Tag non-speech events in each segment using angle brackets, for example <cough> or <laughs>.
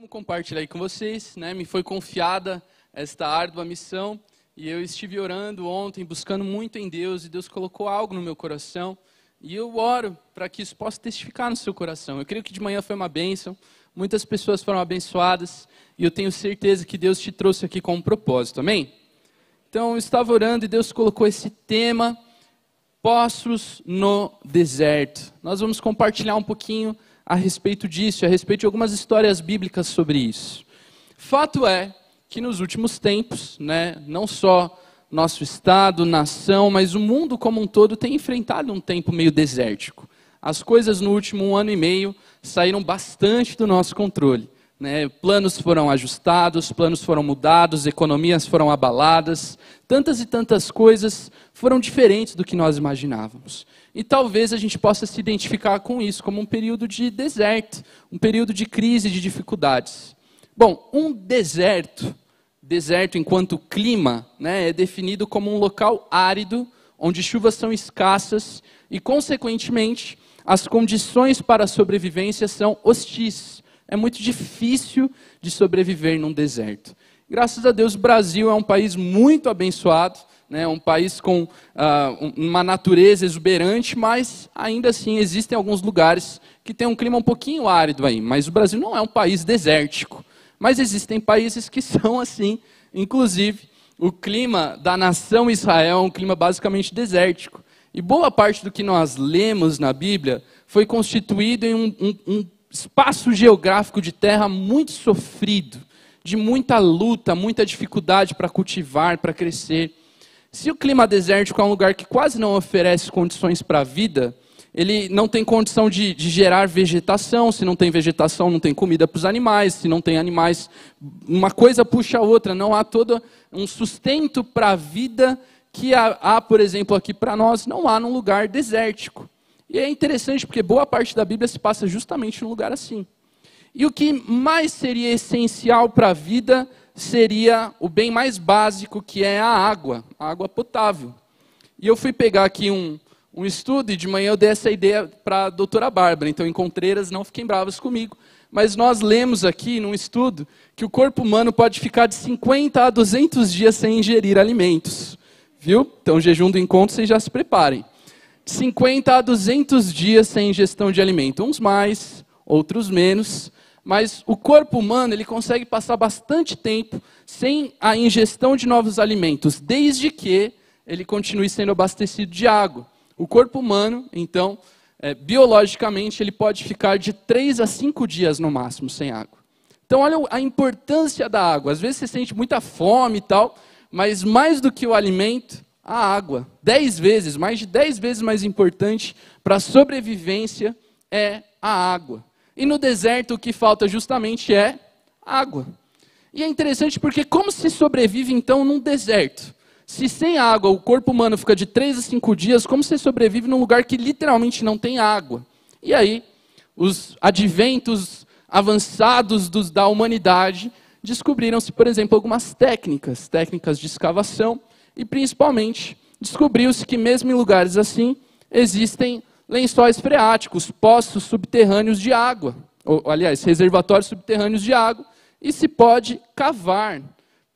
Como compartilhar aí com vocês, né? Me foi confiada esta árdua missão e eu estive orando ontem, buscando muito em Deus e Deus colocou algo no meu coração e eu oro para que isso possa testificar no seu coração. Eu creio que de manhã foi uma bênção, muitas pessoas foram abençoadas e eu tenho certeza que Deus te trouxe aqui com um propósito, amém? Então eu estava orando e Deus colocou esse tema, poços no deserto. Nós vamos compartilhar um pouquinho a respeito disso, a respeito de algumas histórias bíblicas sobre isso. Fato é que nos últimos tempos, né, não só nosso estado, nação, mas o mundo como um todo tem enfrentado um tempo meio desértico. As coisas no último ano e meio saíram bastante do nosso controle. Né? Planos foram ajustados, planos foram mudados, economias foram abaladas, tantas e tantas coisas foram diferentes do que nós imaginávamos. E talvez a gente possa se identificar com isso como um período de deserto, um período de crise, de dificuldades. Bom, um deserto, deserto enquanto clima, né, é definido como um local árido, onde chuvas são escassas e, consequentemente, as condições para a sobrevivência são hostis. É muito difícil de sobreviver num deserto. Graças a Deus, o Brasil é um país muito abençoado né, um país com uh, uma natureza exuberante, mas ainda assim existem alguns lugares que têm um clima um pouquinho árido aí. Mas o Brasil não é um país desértico. Mas existem países que <laughs> são assim, inclusive o clima da nação Israel é um clima basicamente desértico. E boa parte do que nós lemos na Bíblia foi constituído em um, um, um espaço geográfico de terra muito sofrido, de muita luta, muita dificuldade para cultivar, para crescer. Se o clima desértico é um lugar que quase não oferece condições para a vida, ele não tem condição de, de, gerar vegetação. Se não tem vegetação, não tem comida para os animais. Se não tem animais, uma coisa puxa a outra. Não há todo um sustento para a vida que há, há por exemplo, aqui para nós, não há num lugar desértico. E é interessante porque boa parte da Bíblia se passa justamente num lugar assim. E o que mais seria essencial para a vida seria o bem mais básico, que é a água, a água potável. E eu fui pegar aqui um, um estudo, e de manhã eu dei essa ideia para a doutora Bárbara, então em Contreiras não fiquem bravas comigo. Mas nós lemos aqui num estudo que o corpo humano pode ficar de 50 a 200 dias sem ingerir alimentos. Viu? Então, jejum do encontro, vocês já se preparem. 50 a 200 dias sem ingestão de alimento. Uns mais, outros menos mas o corpo humano ele consegue passar bastante tempo sem a ingestão de novos alimentos, desde que ele continue sendo abastecido de água. O corpo humano, então, é, biologicamente, ele pode ficar de 3 a 5 dias no máximo sem água. Então, olha a importância da água. Às vezes você sente muita fome e tal, mas mais do que o alimento, a água. Dez vezes, mais de dez vezes mais importante para a sobrevivência é a água. E no deserto o que falta justamente é água. E é interessante porque como se sobrevive então num deserto? Se sem água o corpo humano fica de 3 a 5 dias, como se sobrevive num lugar que literalmente não tem água? E aí, os adventos avançados dos, da humanidade descobriram-se, por exemplo, algumas técnicas, técnicas de escavação, e principalmente descobriu-se que mesmo em lugares assim existem lençóis freáticos, poços subterrâneos de água, ou, aliás, reservatórios subterrâneos de água, e se pode cavar,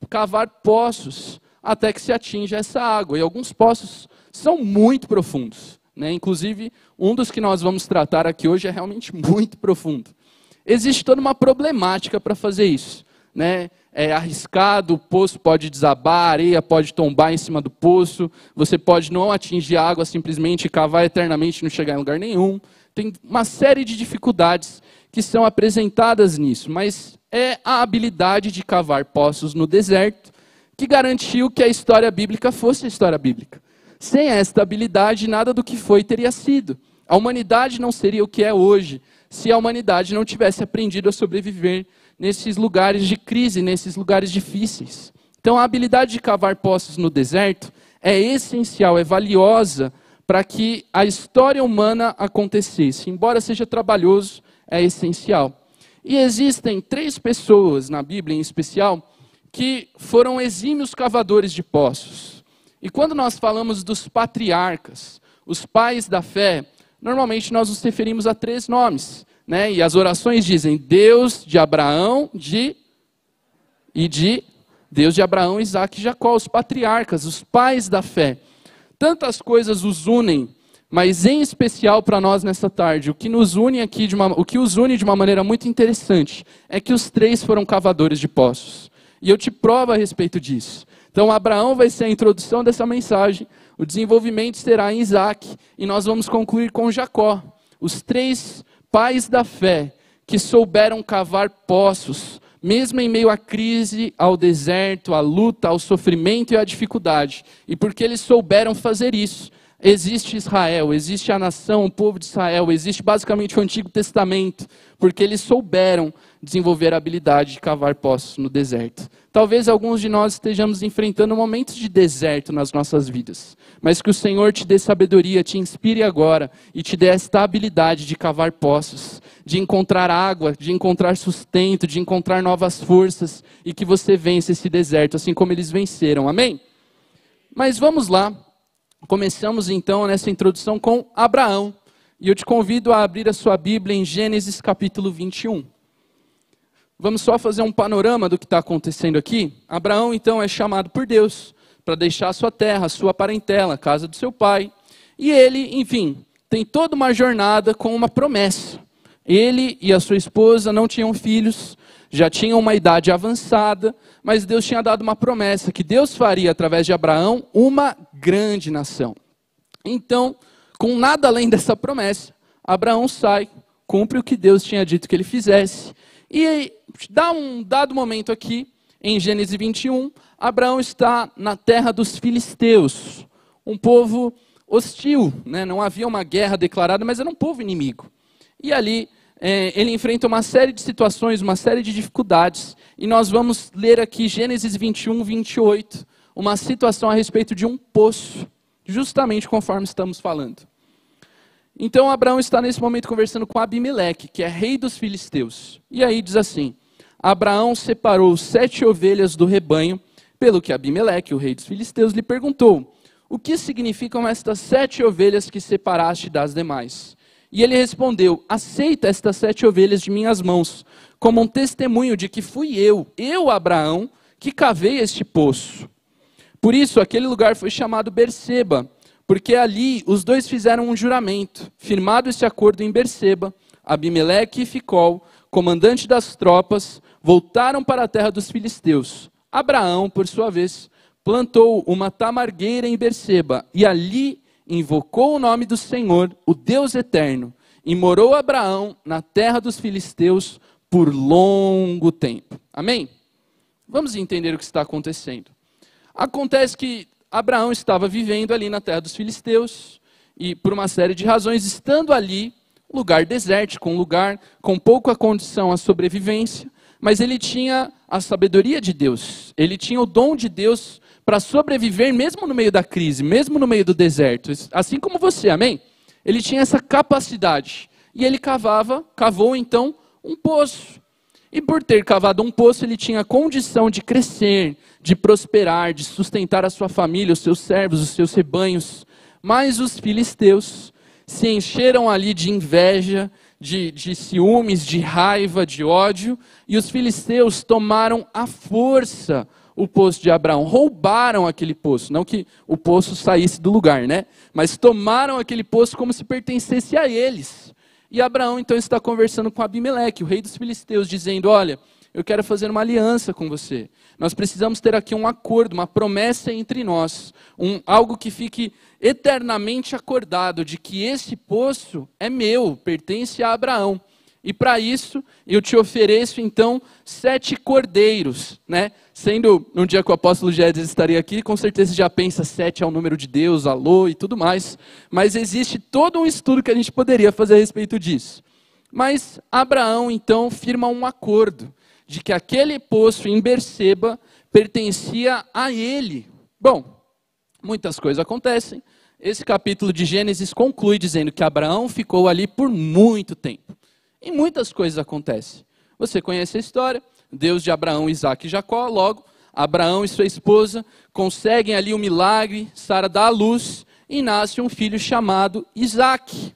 cavar poços até que se atinja essa água. E alguns poços são muito profundos. Né? Inclusive, um dos que nós vamos tratar aqui hoje é realmente <laughs> muito profundo. Existe toda uma problemática para fazer isso. Né? é arriscado, o poço pode desabar, a areia pode tombar em cima do poço, você pode não atingir a água simplesmente, cavar eternamente e não chegar em lugar nenhum. Tem uma série de dificuldades que são apresentadas nisso, mas é a habilidade de cavar poços no deserto que garantiu que a história bíblica fosse a história bíblica. Sem esta habilidade, nada do que foi teria sido. A humanidade não seria o que é hoje se a humanidade não tivesse aprendido a sobreviver nesses lugares de crise, nesses lugares difíceis. Então, a habilidade de cavar poços no deserto é essencial, é valiosa para que a história humana acontecesse. Embora seja trabalhoso, é essencial. E existem três pessoas na Bíblia, em especial, que foram exímios cavadores de poços. E quando nós falamos dos patriarcas, os pais da fé, normalmente nós nos referimos a três nomes: né? E as orações dizem Deus de Abraão, de e de Deus de Abraão, Isaac e Jacó, os patriarcas, os pais da fé. Tantas coisas os unem, mas em especial para nós nessa tarde, o que nos une aqui de uma, o que os une de uma maneira muito interessante é que os três foram cavadores de poços. E eu te provo a respeito disso. Então Abraão vai ser a introdução dessa mensagem, o desenvolvimento será em Isaac, e nós vamos concluir com Jacó. Os três pais da fé que souberam cavar poços, mesmo em meio à crise, ao deserto, à luta, ao sofrimento e à dificuldade. E porque eles souberam fazer isso, existe Israel, existe a nação, o povo de Israel, existe basicamente o Antigo Testamento, porque eles souberam desenvolver a habilidade de cavar poços no deserto. Talvez alguns de nós estejamos enfrentando momentos de deserto nas nossas vidas, mas que o Senhor te dê sabedoria, te inspire agora e te dê esta habilidade de cavar poços, de encontrar água, de encontrar sustento, de encontrar novas forças e que você vença esse deserto, assim como eles venceram. Amém? Mas vamos lá. Começamos então nessa introdução com Abraão. E eu te convido a abrir a sua Bíblia em Gênesis capítulo 21. Vamos só fazer um panorama do que está acontecendo aqui. Abraão, então, é chamado por Deus para deixar a sua terra, a sua parentela, a casa do seu pai. E ele, enfim, tem toda uma jornada com uma promessa. Ele e a sua esposa não tinham filhos, já tinham uma idade avançada, mas Deus tinha dado uma promessa que Deus faria através de Abraão uma grande nação. Então, com nada além dessa promessa, Abraão sai, cumpre o que Deus tinha dito que ele fizesse e dá um dado momento aqui, em Gênesis 21, Abraão está na terra dos filisteus, um povo hostil, né? não havia uma guerra declarada, mas era um povo inimigo. E ali é, ele enfrenta uma série de situações, uma série de dificuldades, e nós vamos ler aqui Gênesis 21, 28, uma situação a respeito de um poço, justamente conforme estamos falando. Então Abraão está nesse momento conversando com Abimeleque, que é rei dos filisteus. E aí diz assim: Abraão separou sete ovelhas do rebanho, pelo que Abimeleque, o rei dos filisteus, lhe perguntou: O que significam estas sete ovelhas que separaste das demais? E ele respondeu: Aceita estas sete ovelhas de minhas mãos, como um testemunho de que fui eu, eu Abraão, que cavei este poço. Por isso, aquele lugar foi chamado Berseba porque ali os dois fizeram um juramento, firmado esse acordo em Berseba, Abimeleque e Ficol, comandante das tropas, voltaram para a terra dos filisteus. Abraão, por sua vez, plantou uma tamargueira em Berseba e ali invocou o nome do Senhor, o Deus eterno, e morou Abraão na terra dos filisteus por longo tempo. Amém? Vamos entender o que está acontecendo. Acontece que Abraão estava vivendo ali na terra dos filisteus e, por uma série de razões, estando ali, lugar desértico, um lugar com pouca condição à sobrevivência, mas ele tinha a sabedoria de Deus, ele tinha o dom de Deus para sobreviver mesmo no meio da crise, mesmo no meio do deserto, assim como você, amém? Ele tinha essa capacidade e ele cavava, cavou então um poço. E por ter cavado um poço, ele tinha condição de crescer, de prosperar, de sustentar a sua família, os seus servos, os seus rebanhos. Mas os filisteus se encheram ali de inveja, de, de ciúmes, de raiva, de ódio, e os filisteus tomaram à força o poço de Abraão, roubaram aquele poço, não que o poço saísse do lugar, né? Mas tomaram aquele poço como se pertencesse a eles. E Abraão então está conversando com Abimeleque, o rei dos filisteus, dizendo: Olha, eu quero fazer uma aliança com você. Nós precisamos ter aqui um acordo, uma promessa entre nós, um, algo que fique eternamente acordado de que esse poço é meu, pertence a Abraão. E para isso, eu te ofereço então sete cordeiros, né? Sendo um dia que o apóstolo Gédes estaria aqui, com certeza já pensa sete é o número de Deus, alô e tudo mais. Mas existe todo um estudo que a gente poderia fazer a respeito disso. Mas Abraão então firma um acordo de que aquele poço em Berseba pertencia a ele. Bom, muitas coisas acontecem. Esse capítulo de Gênesis conclui dizendo que Abraão ficou ali por muito tempo. E muitas coisas acontecem. Você conhece a história? Deus de Abraão, Isaac e Jacó. Logo, Abraão e sua esposa conseguem ali o um milagre, Sara dá à luz e nasce um filho chamado Isaac.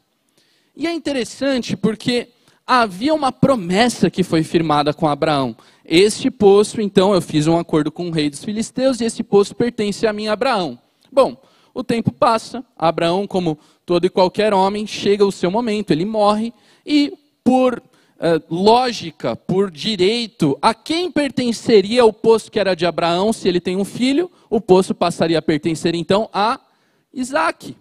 E é interessante porque havia uma promessa que foi firmada com Abraão. Este poço, então, eu fiz um acordo com o rei dos filisteus e esse poço pertence a mim, Abraão. Bom, o tempo passa, Abraão, como todo e qualquer homem, chega o seu momento, ele morre e, por uh, lógica, por direito, a quem pertenceria o poço que era de Abraão, se ele tem um filho, o poço passaria a pertencer então a Isaac.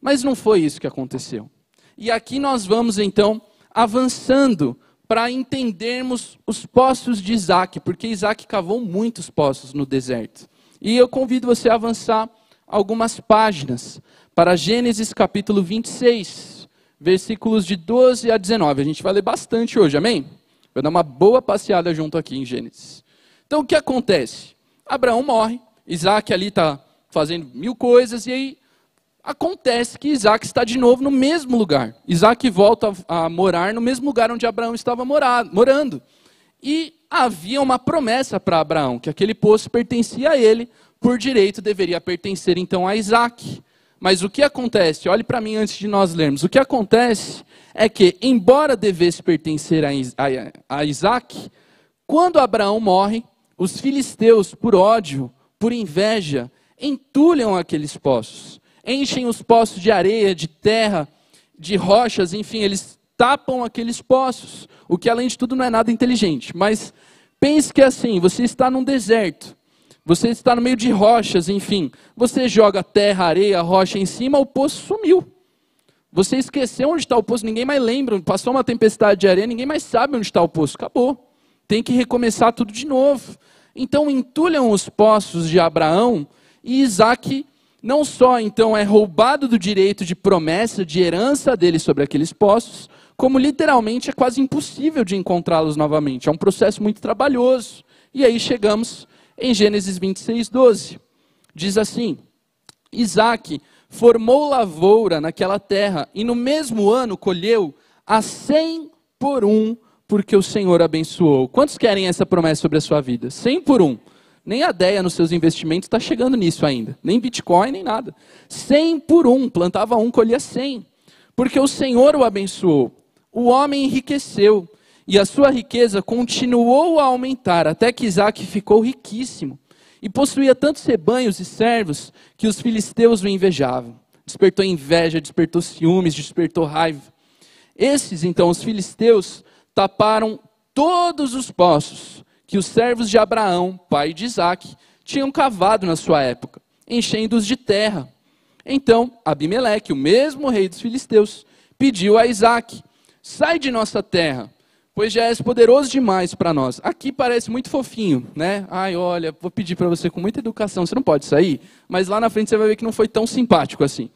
Mas não foi isso que aconteceu. E aqui nós vamos então avançando para entendermos os poços de Isaac, porque Isaac cavou muitos poços no deserto. E eu convido você a avançar algumas páginas para Gênesis capítulo 26, versículos de 12 a 19. A gente vai ler bastante hoje, amém? Vai dar uma boa passeada junto aqui em Gênesis. Então o que acontece? Abraão morre, Isaac ali está fazendo mil coisas, e aí acontece que Isaac está de novo no mesmo lugar. Isaac volta a morar no mesmo lugar onde Abraão estava morando. E havia uma promessa para Abraão, que aquele poço pertencia a ele, por direito deveria pertencer então a Isaac. Mas o que acontece? Olhe para mim antes de nós lermos. O que acontece é que, embora devesse pertencer a, Isaac, quando Abraão morre, os filisteus, por ódio, por inveja, entulham aqueles poços enchem os poços de areia, de terra, de rochas, enfim, eles tapam aqueles poços, o que além de tudo não é nada inteligente. Mas pense que é assim, você está num deserto, você está no meio de rochas, enfim, você joga terra, areia, rocha em cima, o poço sumiu. Você esqueceu onde está o poço, ninguém mais lembra, passou uma tempestade de areia, ninguém mais sabe onde está o poço, acabou. Tem que recomeçar tudo de novo. Então entulham os poços de Abraão e Isaac não só então é roubado do direito de promessa, de herança dele sobre aqueles postos, como literalmente é quase impossível de encontrá-los novamente. É um processo muito trabalhoso. E aí chegamos em Gênesis 26, 12. Diz assim: Isaac formou lavoura naquela terra e no mesmo ano colheu a cem por um, porque o Senhor abençoou. Quantos querem essa promessa sobre a sua vida? Cem por um. Nem a ideia nos seus investimentos está chegando nisso ainda. Nem Bitcoin, nem nada. 100 por um. Plantava um, colhia 100. Porque o Senhor o abençoou. O homem enriqueceu. E a sua riqueza continuou a aumentar, até que Isaac ficou riquíssimo. E possuía tantos rebanhos e servos que os filisteus o invejavam. Despertou inveja, despertou ciúmes, despertou raiva. Esses, então, os filisteus, taparam todos os poços que os servos de Abraão, pai de Isaac, tinham cavado na sua época, enchendo-os de terra. Então, Abimeleque, o mesmo rei dos filisteus, pediu a Isaac: Sai de nossa terra, pois já és poderoso demais para nós. Aqui parece muito fofinho, né? Ai, olha, vou pedir para você com muita educação, você não pode sair, mas lá na frente você vai ver que não foi tão simpático assim.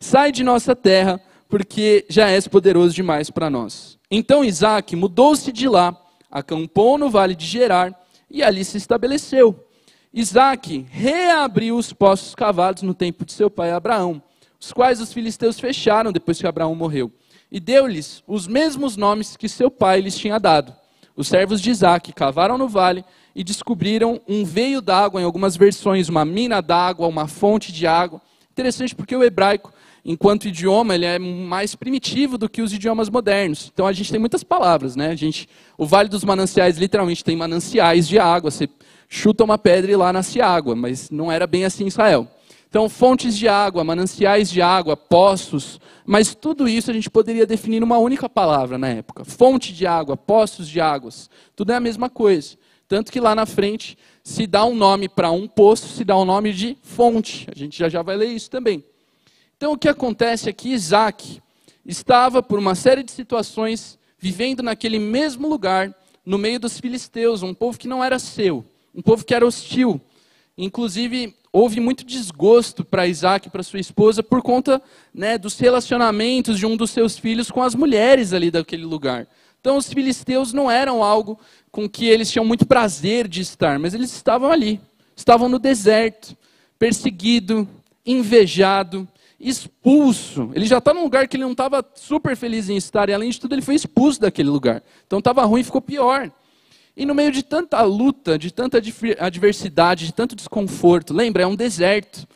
Sai de nossa terra, porque já és poderoso demais para nós. Então Isaac mudou-se de lá acampou no vale de Gerar e ali se estabeleceu. Isaac reabriu os poços cavados no tempo de seu pai Abraão, os quais os filisteus fecharam depois que Abraão morreu, e deu-lhes os mesmos nomes que seu pai lhes tinha dado. Os servos de Isaac cavaram no vale e descobriram um veio d'água, em algumas versões, uma mina d'água, uma fonte de água. Interessante porque o hebraico enquanto idioma, ele é mais primitivo do que os idiomas modernos. Então a gente tem muitas palavras, né? A gente, o Vale dos Mananciais literalmente tem mananciais de água. Você chuta uma pedra e lá nasce água, mas não era bem assim em Israel. Então, fontes de água, mananciais de água, poços, mas tudo isso a gente poderia definir numa única palavra na época. Fonte de água, poços de águas, tudo é a mesma coisa. Tanto que lá na frente se dá um nome para um poço, se dá um nome de fonte. A gente já já vai ler isso também. Então o que acontece é que Isaac estava, por uma série de situações, vivendo naquele mesmo lugar, no meio dos filisteus, um povo que não era seu, um povo que era hostil. Inclusive, houve muito desgosto para Isaac e para sua esposa por conta né, dos relacionamentos de um dos seus filhos com as mulheres ali daquele lugar. Então, os filisteus não eram algo com que eles tinham muito prazer de estar, mas eles estavam ali, estavam no deserto, perseguido, invejado, expulso. Ele já está num lugar que ele não estava super feliz em estar, e além de tudo, ele foi expulso daquele lugar. Então estava ruim e ficou pior. E no meio de tanta luta, de tanta adversidade, de tanto desconforto, lembra, é um deserto.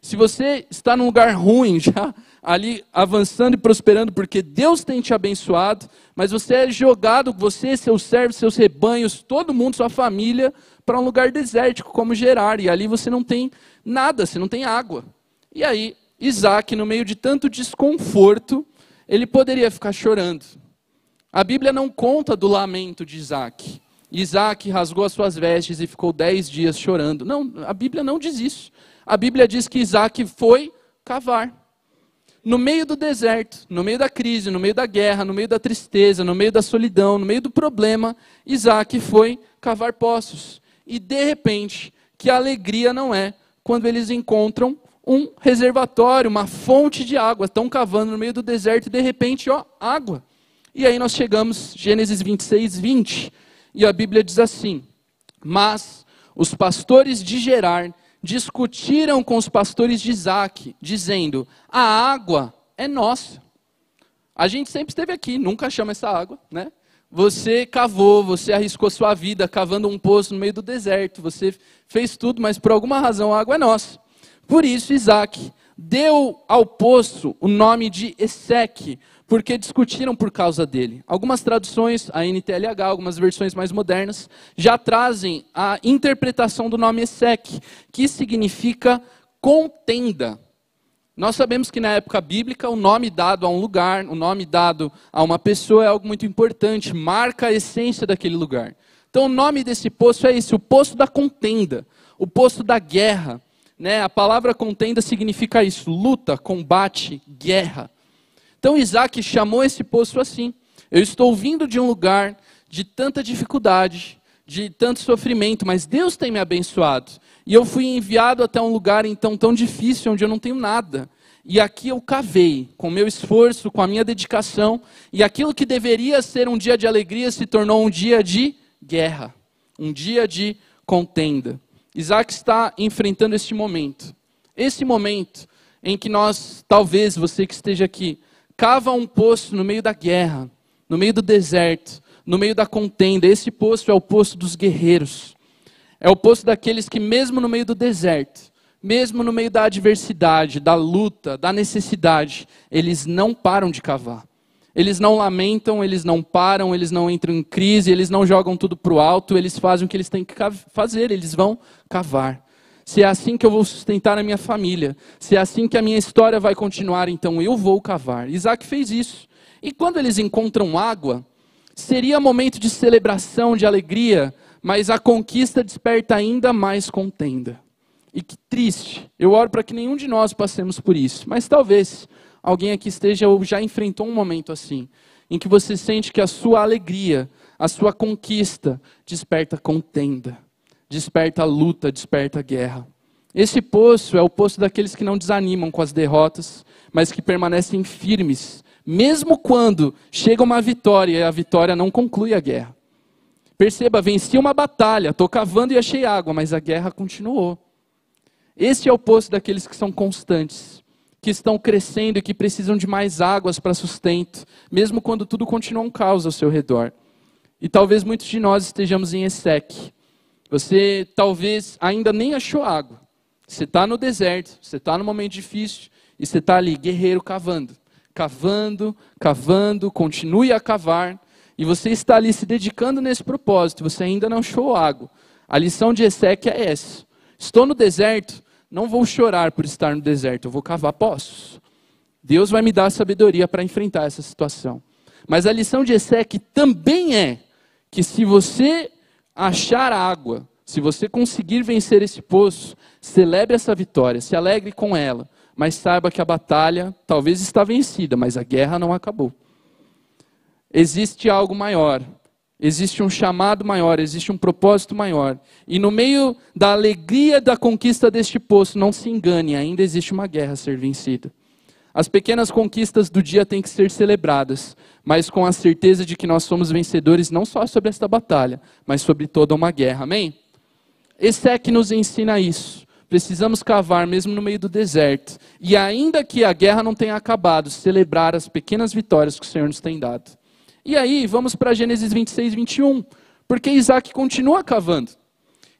se você está num lugar ruim, <laughs> já ali avançando e prosperando, porque Deus tem te abençoado, mas você é jogado, você, seus servos, seus rebanhos, todo mundo, sua família, para um lugar desértico como Gerar, e ali você não tem nada, você não tem água. E aí, Isaac, no meio de tanto desconforto, ele poderia ficar chorando. A Bíblia não conta do lamento de Isaac. Isaac rasgou as suas vestes e ficou dez dias chorando. Não, a Bíblia não diz isso. A Bíblia diz que Isaac foi cavar. No meio do deserto, no meio da crise, no meio da guerra, no meio da tristeza, no meio da solidão, no meio do problema, Isaac foi cavar poços. E de repente, que alegria não é quando eles encontram um reservatório, uma fonte de água. Estão cavando no meio do deserto e de repente, ó, água. E aí nós chegamos, Gênesis 26, 20. E a Bíblia diz assim: Mas os pastores de Gerar discutiram com os pastores de Isaac, dizendo: A água é nossa. A gente sempre esteve aqui, nunca chama essa água, né? Você cavou, você arriscou sua vida cavando um poço no meio do deserto, você fez tudo, mas por alguma razão a água é nossa. Por isso, Isaac deu ao poço o nome de Eseque, porque discutiram por causa dele. Algumas traduções, a NTLH, algumas versões mais modernas, já trazem a interpretação do nome Esek, que significa contenda. Nós sabemos que na época bíblica o nome dado a um lugar, o nome dado a uma pessoa é algo muito importante, marca a essência daquele lugar. Então o nome desse poço é esse, o poço da contenda, o poço da guerra. Né? A palavra contenda significa isso: luta, combate, guerra. Então Isaac chamou esse poço assim. Eu estou vindo de um lugar de tanta dificuldade, de tanto sofrimento, mas Deus tem me abençoado. E eu fui enviado até um lugar então tão difícil, onde eu não tenho nada. E aqui eu cavei, com meu esforço, com a minha dedicação, e aquilo que deveria ser um dia de alegria se tornou um dia de guerra, um dia de contenda. Isaac está enfrentando este momento. Esse momento em que nós, talvez você que esteja aqui, cava um poço no meio da guerra, no meio do deserto, no meio da contenda. Esse poço é o poço dos guerreiros. É o poço daqueles que, mesmo no meio do deserto, mesmo no meio da adversidade, da luta, da necessidade, eles não param de cavar. Eles não lamentam, eles não param, eles não entram em crise, eles não jogam tudo para o alto, eles fazem o que eles têm que fazer, eles vão cavar se é assim que eu vou sustentar a minha família, se é assim que a minha história vai continuar, então eu vou cavar. Isaac fez isso. E quando eles encontram água, seria momento de celebração, de alegria, mas a conquista desperta ainda mais contenda. E que triste. Eu oro para que nenhum de nós passemos por isso, mas talvez alguém aqui esteja ou já enfrentou um momento assim, em que você sente que a sua alegria, a sua conquista desperta contenda desperta luta, desperta guerra. Esse poço é o poço daqueles que não desanimam com as derrotas, mas que permanecem firmes, mesmo quando chega uma vitória e a vitória não conclui a guerra. Perceba, venci uma batalha, estou cavando e achei água, mas a guerra continuou. Esse é o poço daqueles que são constantes, que estão crescendo e que precisam de mais águas para sustento, mesmo quando tudo continua um caos ao seu redor. E talvez muitos de nós estejamos em Esseque, você talvez ainda nem achou água. Você está no deserto, você está no momento difícil e você está ali, guerreiro, cavando. Cavando, cavando, continue a cavar. E você está ali se dedicando nesse propósito, você ainda não achou água. A lição de Ezequiel é essa. Estou no deserto, não vou chorar por estar no deserto, eu vou cavar poços. Deus vai me dar sabedoria para enfrentar essa situação. Mas a lição de Ezequiel também é que se você achar água, se você conseguir vencer esse poço, celebre essa vitória, se alegre com ela, mas saiba que a batalha talvez está vencida, mas a guerra não acabou. Existe algo maior, existe um chamado maior, existe um propósito maior. E no meio da alegria da conquista deste poço, não se engane, ainda existe uma guerra a ser vencida. As pequenas conquistas do dia têm que ser celebradas, mas com a certeza de que nós somos vencedores não só sobre esta batalha, mas sobre toda uma guerra. Amém? Esse é que nos ensina isso. Precisamos cavar mesmo no meio do deserto. E ainda que a guerra não tenha acabado, celebrar as pequenas vitórias que o Senhor nos tem dado. E aí, vamos para Gênesis 26, 21. Porque Isaac continua cavando.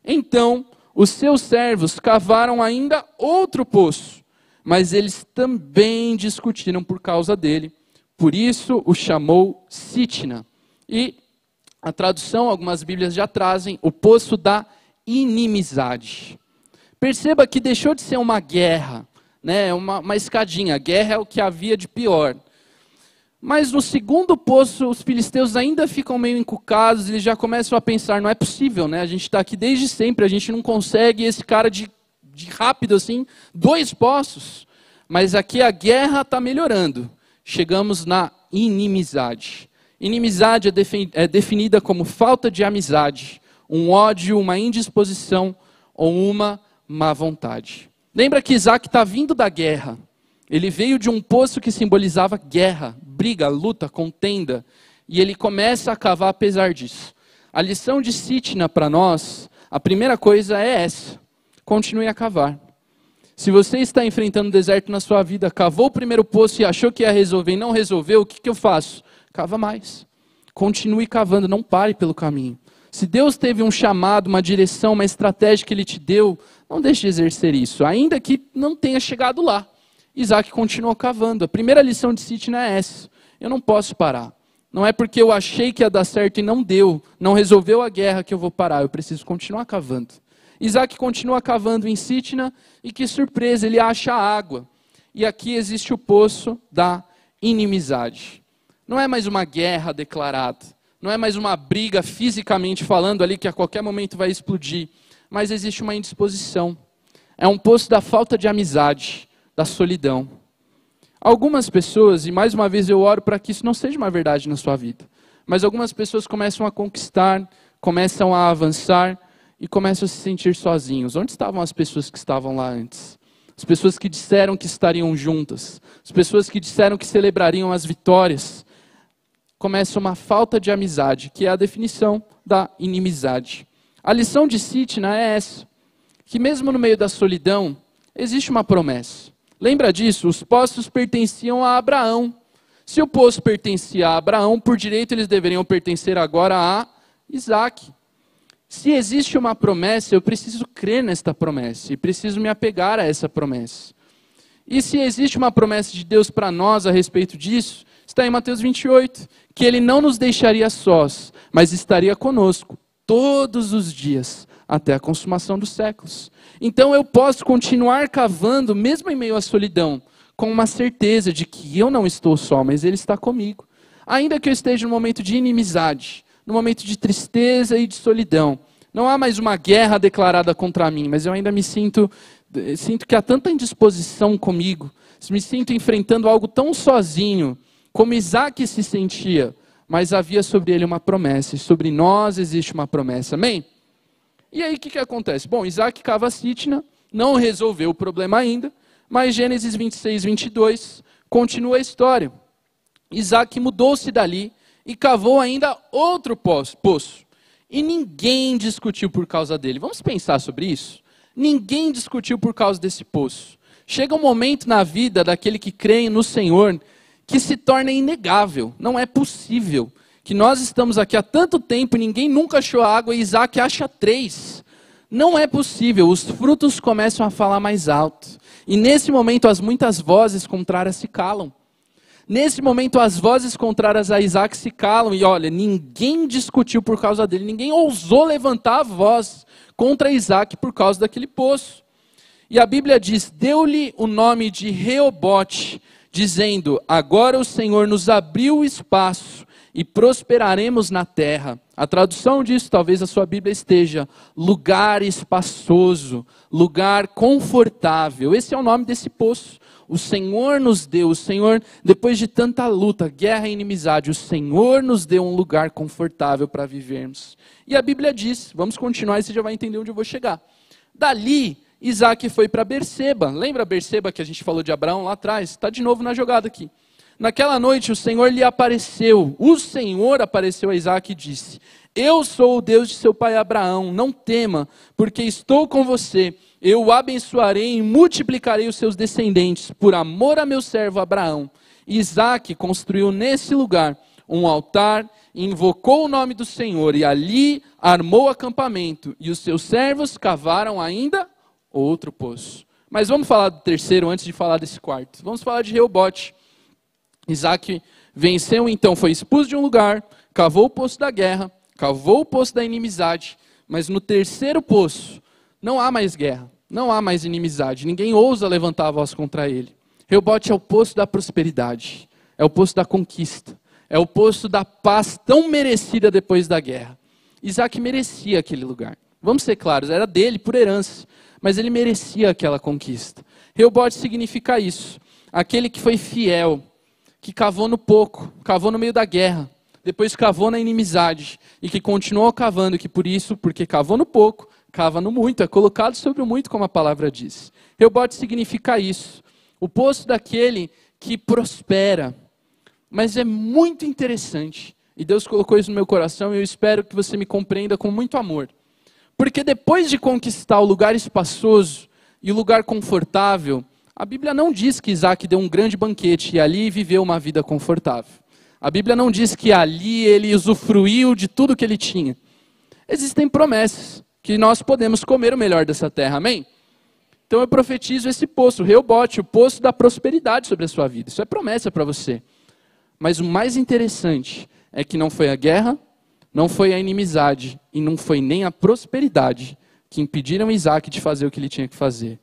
Então, os seus servos cavaram ainda outro poço, mas eles também discutiram por causa dele. Por isso o chamou Sitna. E a tradução, algumas Bíblias já trazem, o poço da inimizade. Perceba que deixou de ser uma guerra, né, uma, uma escadinha. Guerra é o que havia de pior. Mas no segundo poço, os filisteus ainda ficam meio encucados, eles já começam a pensar: não é possível, né? A gente está aqui desde sempre, a gente não consegue esse cara de, de rápido assim, dois poços. Mas aqui a guerra está melhorando. Chegamos na inimizade. Inimizade é, é definida como falta de amizade, um ódio, uma indisposição ou uma má vontade. Lembra que Isaac está vindo da guerra. Ele veio de um poço que simbolizava guerra, briga, luta, contenda. E ele começa a cavar apesar disso. A lição de Sitna para nós, a primeira coisa é essa: continue a cavar. Se você está enfrentando o deserto na sua vida, cavou o primeiro poço e achou que ia resolver e não resolveu, o que, que eu faço? Cava mais. Continue cavando, não pare pelo caminho. Se Deus teve um chamado, uma direção, uma estratégia que Ele te deu, não deixe de exercer isso, ainda que não tenha chegado lá. Isaac continuou cavando. A primeira lição de Sitna é essa: eu não posso parar. Não é porque eu achei que ia dar certo e não deu, não resolveu a guerra que eu vou parar, eu preciso continuar cavando. Isaac continua cavando em Sitna e que surpresa, ele acha água. E aqui existe o poço da inimizade. Não é mais uma guerra declarada, não é mais uma briga fisicamente falando ali que a qualquer momento vai explodir, mas existe uma indisposição. É um poço da falta de amizade, da solidão. Algumas pessoas, e mais uma vez eu oro para que isso não seja uma verdade na sua vida, mas algumas pessoas começam a conquistar, começam a avançar e começam a se sentir sozinhos. Onde estavam as pessoas que estavam lá antes? As pessoas que disseram que estariam juntas, as pessoas que disseram que celebrariam as vitórias, começa uma falta de amizade, que é a definição da inimizade. A lição de Sitna é essa, que mesmo no meio da solidão, existe uma promessa. Lembra disso? Os poços pertenciam a Abraão. Se o poço pertencia a Abraão, por direito eles deveriam pertencer agora a Isaac. Se existe uma promessa, eu preciso crer nesta promessa e preciso me apegar a essa promessa. E se existe uma promessa de Deus para nós a respeito disso, está em Mateus 28, que ele não nos deixaria sós, mas estaria conosco todos os dias, até a consumação dos séculos. Então eu posso continuar cavando, mesmo em meio à solidão, com uma certeza de que eu não estou só, mas Ele está comigo. Ainda que eu esteja num momento de inimizade, num momento de tristeza e de solidão, não há mais uma guerra declarada contra mim, mas eu ainda me sinto, sinto que há tanta indisposição comigo, me sinto enfrentando algo tão sozinho, como Isaac se sentia, mas havia sobre ele uma promessa, e sobre nós existe uma promessa, amém? E aí o que, que acontece? Bom, Isaac cava Sitna, não resolveu o problema ainda, mas Gênesis 26, 22 continua a história. Isaac mudou-se dali e cavou ainda outro poço. E ninguém discutiu por causa dele. Vamos pensar sobre isso? Ninguém discutiu por causa desse poço. Chega um momento na vida daquele que crê no Senhor que se torna inegável. Não é possível que nós estamos aqui há tanto tempo e ninguém nunca achou água e Isaac acha três. Não é possível, os frutos começam a falar mais alto. E nesse momento as muitas vozes contrárias se calam. Nesse momento as vozes contrárias a Isaac se calam e olha, ninguém discutiu por causa dele, ninguém ousou levantar a voz contra Isaac por causa daquele poço. E a Bíblia diz: deu-lhe o nome de Reobote, dizendo: Agora o Senhor nos abriu o espaço e prosperaremos na terra. A tradução disso, talvez a sua Bíblia esteja: lugar espaçoso, lugar confortável. Esse é o nome desse poço. O Senhor nos deu, o Senhor, depois de tanta luta, guerra e inimizade, o Senhor nos deu um lugar confortável para vivermos. E a Bíblia diz, vamos continuar e você já vai entender onde eu vou chegar. Dali, Isaac foi para Berseba. Lembra Berseba que a gente falou de Abraão lá atrás? Está de novo na jogada aqui. Naquela noite o Senhor lhe apareceu. O Senhor apareceu a Isaac e disse: Eu sou o Deus de seu pai Abraão. Não tema, porque estou com você. Eu o abençoarei e multiplicarei os seus descendentes, por amor a meu servo Abraão. Isaac construiu nesse lugar um altar invocou o nome do Senhor e ali armou acampamento, e os seus servos cavaram ainda outro poço. Mas vamos falar do terceiro antes de falar desse quarto. Vamos falar de Reobote. Isaac venceu então, foi expulso de um lugar, cavou o poço da guerra, cavou o poço da inimizade, mas no terceiro poço não há mais guerra, não há mais inimizade, ninguém ousa levantar a voz contra ele. Reobote é o poço da prosperidade, é o poço da conquista, é o poço da paz tão merecida depois da guerra. Isaac merecia aquele lugar. Vamos ser claros, era dele por herança, mas ele merecia aquela conquista. Reobote significa isso, aquele que foi fiel, que cavou no pouco, cavou no meio da guerra, depois cavou na inimizade e que continuou cavando, que por isso, porque cavou no pouco, cava no muito, é colocado sobre o muito, como a palavra diz. Reobote significa isso, o poço daquele que prospera. Mas é muito interessante, e Deus colocou isso no meu coração, e eu espero que você me compreenda com muito amor. Porque depois de conquistar o lugar espaçoso e o lugar confortável, a Bíblia não diz que Isaac deu um grande banquete e ali viveu uma vida confortável. A Bíblia não diz que ali ele usufruiu de tudo que ele tinha. Existem promessas que nós podemos comer o melhor dessa terra, amém? Então eu profetizo esse poço, o Reobote, o poço da prosperidade sobre a sua vida. Isso é promessa para você. Mas o mais interessante é que não foi a guerra, não foi a inimizade e não foi nem a prosperidade que impediram Isaac de fazer o que ele tinha que fazer.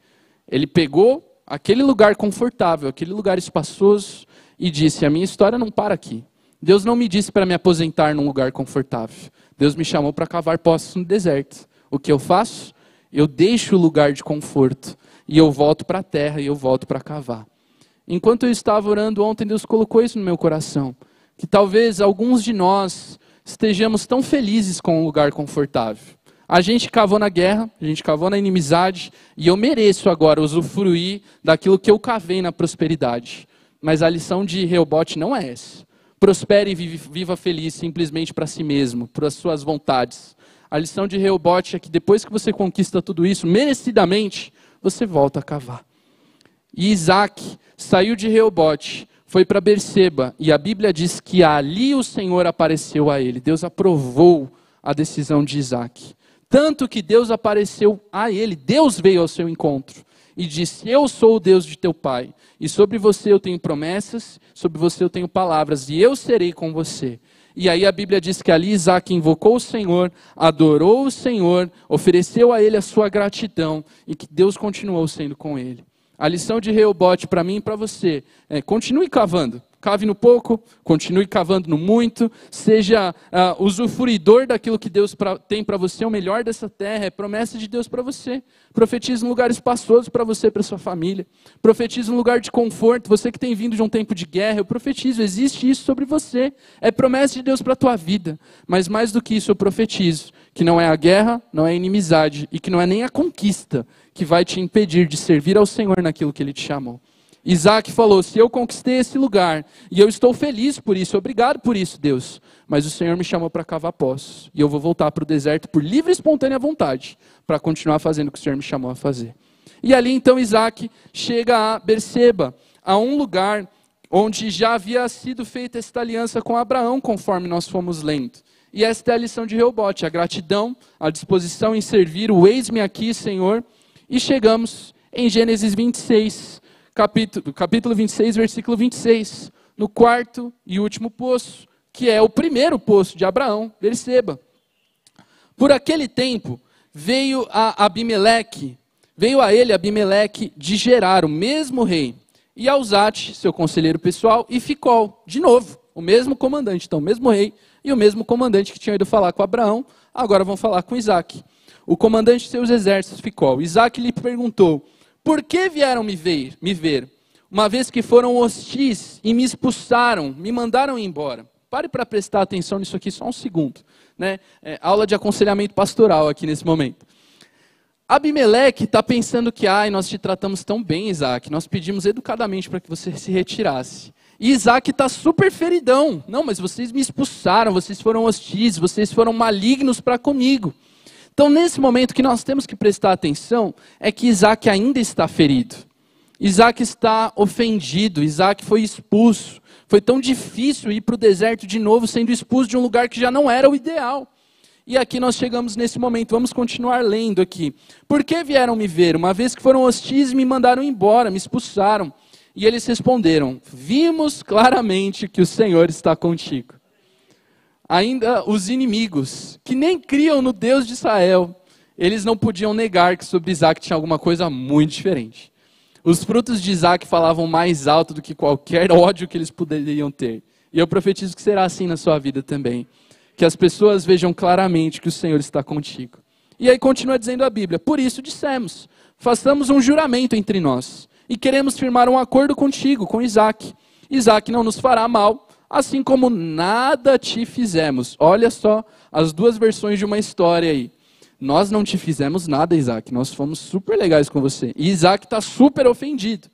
Ele pegou aquele lugar confortável, aquele lugar espaçoso e disse: A minha história não para aqui. Deus não me disse para me aposentar num lugar confortável. Deus me chamou para cavar poços no deserto. O que eu faço? Eu deixo o lugar de conforto e eu volto para a terra e eu volto para cavar. Enquanto eu estava orando ontem, Deus colocou isso no meu coração, que talvez alguns de nós estejamos tão felizes com um lugar confortável. A gente cavou na guerra, a gente cavou na inimizade, e eu mereço agora usufruir daquilo que eu cavei na prosperidade. Mas a lição de Reobote não é essa prospere e viva feliz simplesmente para si mesmo, para as suas vontades. A lição de Reobote é que depois que você conquista tudo isso, merecidamente, você volta a cavar. E Isaac saiu de Reobote, foi para Berseba, e a Bíblia diz que ali o Senhor apareceu a ele. Deus aprovou a decisão de Isaac. Tanto que Deus apareceu a ele, Deus veio ao seu encontro e disse: Eu sou o Deus de teu pai, e sobre você eu tenho promessas, sobre você eu tenho palavras, e eu serei com você. E aí a Bíblia diz que ali Isaac invocou o Senhor, adorou o Senhor, ofereceu a ele a sua gratidão, e que Deus continuou sendo com ele. A lição de Reobote para mim e para você é: continue cavando, Cave no pouco, continue cavando no muito, seja uh, usufruidor daquilo que Deus pra, tem para você, o melhor dessa terra, é promessa de Deus para você. Profetiza um lugar espaçoso para você e para sua família. Profetiza um lugar de conforto, você que tem vindo de um tempo de guerra, eu profetizo, existe isso sobre você. É promessa de Deus para a tua vida. Mas mais do que isso, eu profetizo que não é a guerra, não é a inimizade e que não é nem a conquista que vai te impedir de servir ao Senhor naquilo que Ele te chamou. Isaac falou: Se eu conquistei esse lugar, e eu estou feliz por isso, obrigado por isso, Deus. Mas o Senhor me chamou para cavar poços, e eu vou voltar para o deserto por livre e espontânea vontade, para continuar fazendo o que o Senhor me chamou a fazer. E ali então Isaac chega a Berseba, a um lugar onde já havia sido feita esta aliança com Abraão, conforme nós fomos lendo. E esta é a lição de Reobote, a gratidão, a disposição em servir, o eis-me aqui, Senhor. E chegamos em Gênesis 26, capítulo, capítulo 26, versículo 26, no quarto e último poço, que é o primeiro poço de Abraão, Berseba. Por aquele tempo, veio a Abimeleque, veio a ele Abimeleque de Gerar, o mesmo rei, e a Uzate, seu conselheiro pessoal, e Ficol, de novo, o mesmo comandante, então, o mesmo rei e o mesmo comandante que tinha ido falar com Abraão, agora vão falar com Isaac. O comandante de seus exércitos, Ficol. Isaac lhe perguntou: por que vieram me ver, me ver? Uma vez que foram hostis e me expulsaram, me mandaram embora. Pare para prestar atenção nisso aqui só um segundo. Né? É, aula de aconselhamento pastoral aqui nesse momento. Abimeleque está pensando que, ai, nós te tratamos tão bem, Isaac, nós pedimos educadamente para que você se retirasse. E Isaac está super feridão. Não, mas vocês me expulsaram, vocês foram hostis, vocês foram malignos para comigo. Então, nesse momento, que nós temos que prestar atenção é que Isaac ainda está ferido. Isaac está ofendido, Isaac foi expulso. Foi tão difícil ir para o deserto de novo, sendo expulso de um lugar que já não era o ideal. E aqui nós chegamos nesse momento, vamos continuar lendo aqui. Por que vieram me ver? Uma vez que foram hostis, me mandaram embora, me expulsaram. E eles responderam: Vimos claramente que o Senhor está contigo. Ainda os inimigos, que nem criam no Deus de Israel, eles não podiam negar que sobre Isaac tinha alguma coisa muito diferente. Os frutos de Isaac falavam mais alto do que qualquer <laughs> ódio que eles poderiam ter. E eu profetizo que será assim na sua vida também. Que as pessoas vejam claramente que o Senhor está contigo. E aí continua dizendo a Bíblia: Por isso dissemos: façamos um juramento entre nós. E queremos firmar um acordo contigo, com Isaac. Isaac não nos fará mal, assim como nada te fizemos. Olha só as duas versões de uma história aí. Nós não te fizemos nada, Isaac. Nós fomos super legais com você. E Isaac está super ofendido.